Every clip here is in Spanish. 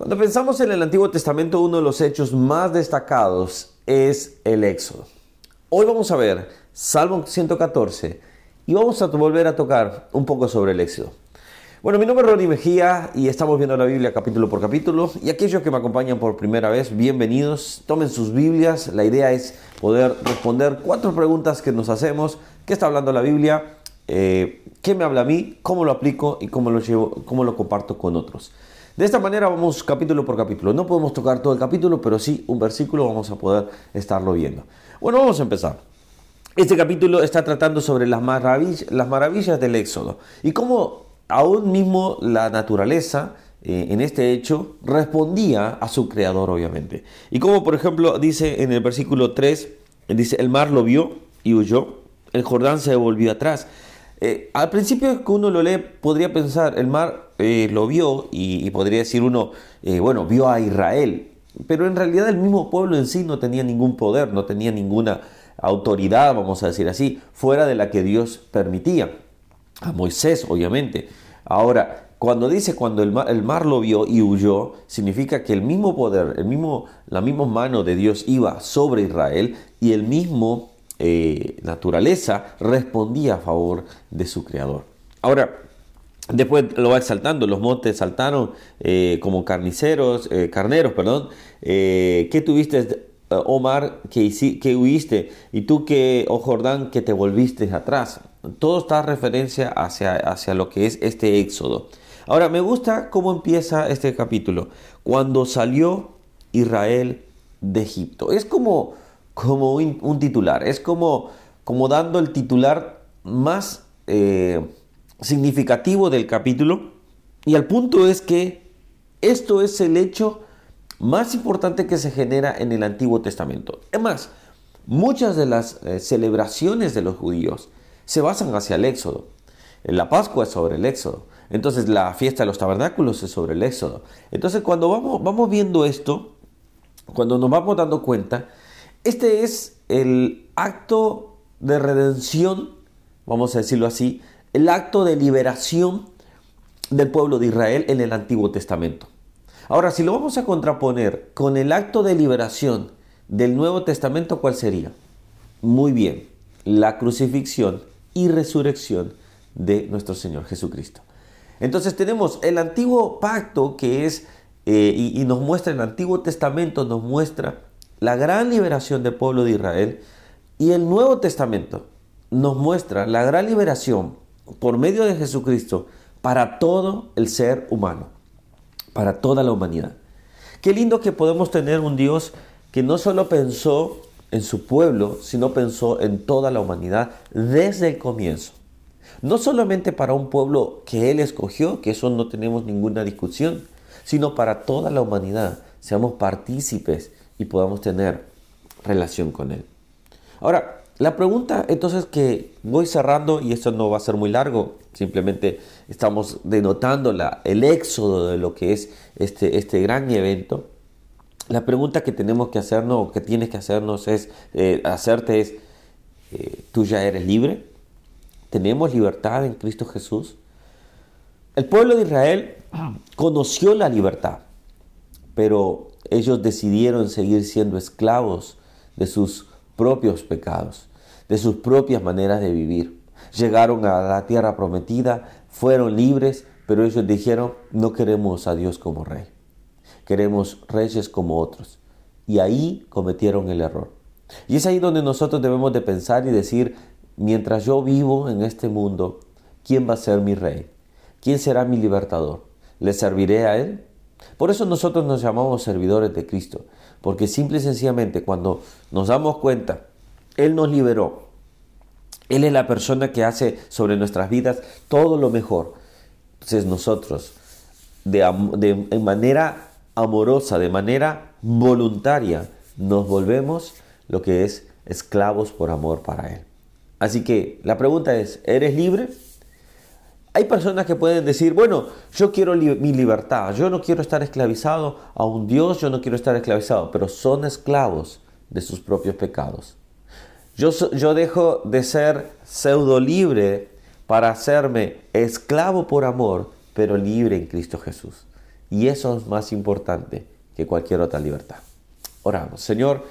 Cuando pensamos en el Antiguo Testamento, uno de los hechos más destacados es el Éxodo. Hoy vamos a ver Salmo 114 y vamos a volver a tocar un poco sobre el Éxodo. Bueno, mi nombre es Ronnie Mejía y estamos viendo la Biblia capítulo por capítulo. Y aquellos que me acompañan por primera vez, bienvenidos. Tomen sus Biblias. La idea es poder responder cuatro preguntas que nos hacemos. ¿Qué está hablando la Biblia? Eh, ¿Qué me habla a mí? ¿Cómo lo aplico? ¿Y cómo lo, llevo, cómo lo comparto con otros? De esta manera vamos capítulo por capítulo. No podemos tocar todo el capítulo, pero sí un versículo vamos a poder estarlo viendo. Bueno, vamos a empezar. Este capítulo está tratando sobre las, maravillas, las maravillas del Éxodo y cómo aún mismo la naturaleza eh, en este hecho respondía a su creador, obviamente. Y como por ejemplo dice en el versículo 3, dice, el mar lo vio y huyó, el Jordán se volvió atrás. Eh, al principio que uno lo lee podría pensar, el mar eh, lo vio y, podría decir uno, eh, bueno, vio a Israel, pero en realidad el mismo pueblo en sí no tenía ningún poder, no tenía ninguna autoridad, vamos a decir así, fuera de la que Dios permitía. A Moisés, obviamente. Ahora, cuando dice cuando el mar, el mar, lo vio y huyó, significa que el mismo poder, el mismo, la misma mano de Dios iba sobre Israel y el mismo eh, naturaleza respondía a favor de su creador. Ahora, después lo va exaltando, los montes saltaron eh, como carniceros, eh, carneros, perdón. ¿Qué tuviste, Omar, que, que huiste? Y tú, que, oh Jordán, que te volviste atrás. Todo está referencia hacia, hacia lo que es este éxodo. Ahora, me gusta cómo empieza este capítulo. Cuando salió Israel de Egipto. Es como como un, titular. Es como, como dando el titular más eh, significativo del capítulo. Y el punto es que esto es el hecho más importante que se genera en el Antiguo Testamento. Es más, muchas de las eh, celebraciones de los judíos se basan hacia el Éxodo. La Pascua es sobre el Éxodo. Entonces la fiesta de los tabernáculos es sobre el Éxodo. Entonces cuando vamos, vamos viendo esto, cuando nos vamos dando cuenta, este es el acto de redención, vamos a decirlo así, el acto de liberación del pueblo de Israel en el Antiguo Testamento. Ahora, si lo vamos a contraponer con el acto de liberación del Nuevo Testamento, ¿cuál sería? Muy bien, la crucifixión y resurrección de nuestro Señor Jesucristo. Entonces tenemos el antiguo pacto que es, eh, y, y nos muestra el Antiguo Testamento, nos muestra la gran liberación del pueblo de Israel y el Nuevo Testamento nos muestra la gran liberación por medio de Jesucristo para todo el ser humano, para toda la humanidad. Qué lindo que podemos tener un Dios que no solo pensó en su pueblo, sino pensó en toda la humanidad desde el comienzo. No solamente para un pueblo que Él escogió, que eso no tenemos ninguna discusión, sino para toda la humanidad. Seamos partícipes y podamos tener relación con Él. Ahora, la pregunta entonces que voy cerrando, y esto no va a ser muy largo, simplemente estamos denotando la, el éxodo de lo que es este, este gran evento. La pregunta que tenemos que hacernos, o que tienes que hacernos es, eh, hacerte es, eh, ¿tú ya eres libre? ¿Tenemos libertad en Cristo Jesús? El pueblo de Israel conoció la libertad, pero ellos decidieron seguir siendo esclavos de sus propios pecados, de sus propias maneras de vivir. Llegaron a la tierra prometida, fueron libres, pero ellos dijeron, no queremos a Dios como rey, queremos reyes como otros. Y ahí cometieron el error. Y es ahí donde nosotros debemos de pensar y decir, mientras yo vivo en este mundo, ¿quién va a ser mi rey? ¿Quién será mi libertador? ¿Le serviré a Él? Por eso nosotros nos llamamos servidores de Cristo, porque simple y sencillamente cuando nos damos cuenta, Él nos liberó, Él es la persona que hace sobre nuestras vidas todo lo mejor. Entonces nosotros, de, manera amorosa, de manera voluntaria, nos volvemos lo que es esclavos por amor para Él. Así que la pregunta es, ¿eres libre? Hay personas que pueden decir, bueno, yo quiero mi libertad, yo no quiero estar esclavizado a un Dios, yo no quiero estar esclavizado, pero son esclavos de sus propios pecados. Yo, yo dejo de ser pseudo libre para hacerme esclavo por amor, pero libre en Cristo Jesús. y eso es más importante que cualquier otra libertad. Oramos. Señor,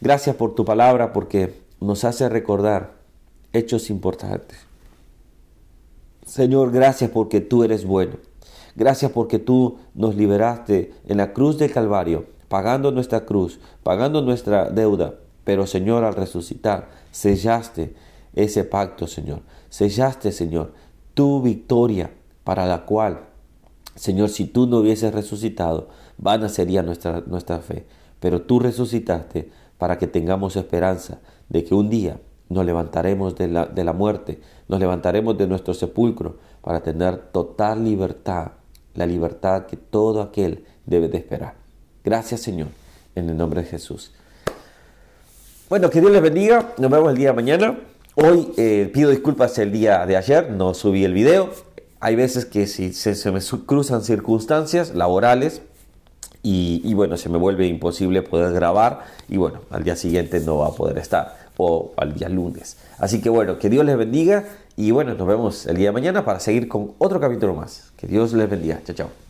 gracias por tu palabra porque nos hace recordar hechos importantes. Señor, gracias porque tú eres bueno. Gracias porque tú nos liberaste en la cruz del Calvario, pagando nuestra cruz, pagando nuestra deuda. Pero Señor, al resucitar, sellaste ese pacto, Señor. Sellaste, Señor, tu victoria para la cual, Señor, si tú no hubieses resucitado, vana sería nuestra, nuestra fe. Pero tú resucitaste para que tengamos esperanza de que un día nos levantaremos de la, de la muerte, nos levantaremos de nuestro sepulcro para tener total libertad, la libertad que todo aquel debe de esperar. Gracias Señor, en el nombre de Jesús. Bueno, que Dios les bendiga, nos vemos el día de mañana. Hoy eh, pido disculpas el día de ayer, no subí el video. Hay veces que si se, me cruzan circunstancias laborales, y, y, bueno, se me vuelve imposible poder grabar y bueno, al día siguiente no va a poder estar o al día lunes. Así que bueno, que Dios les bendiga y bueno, nos vemos el día de mañana para seguir con otro capítulo más. Que Dios les bendiga. Chao, chao.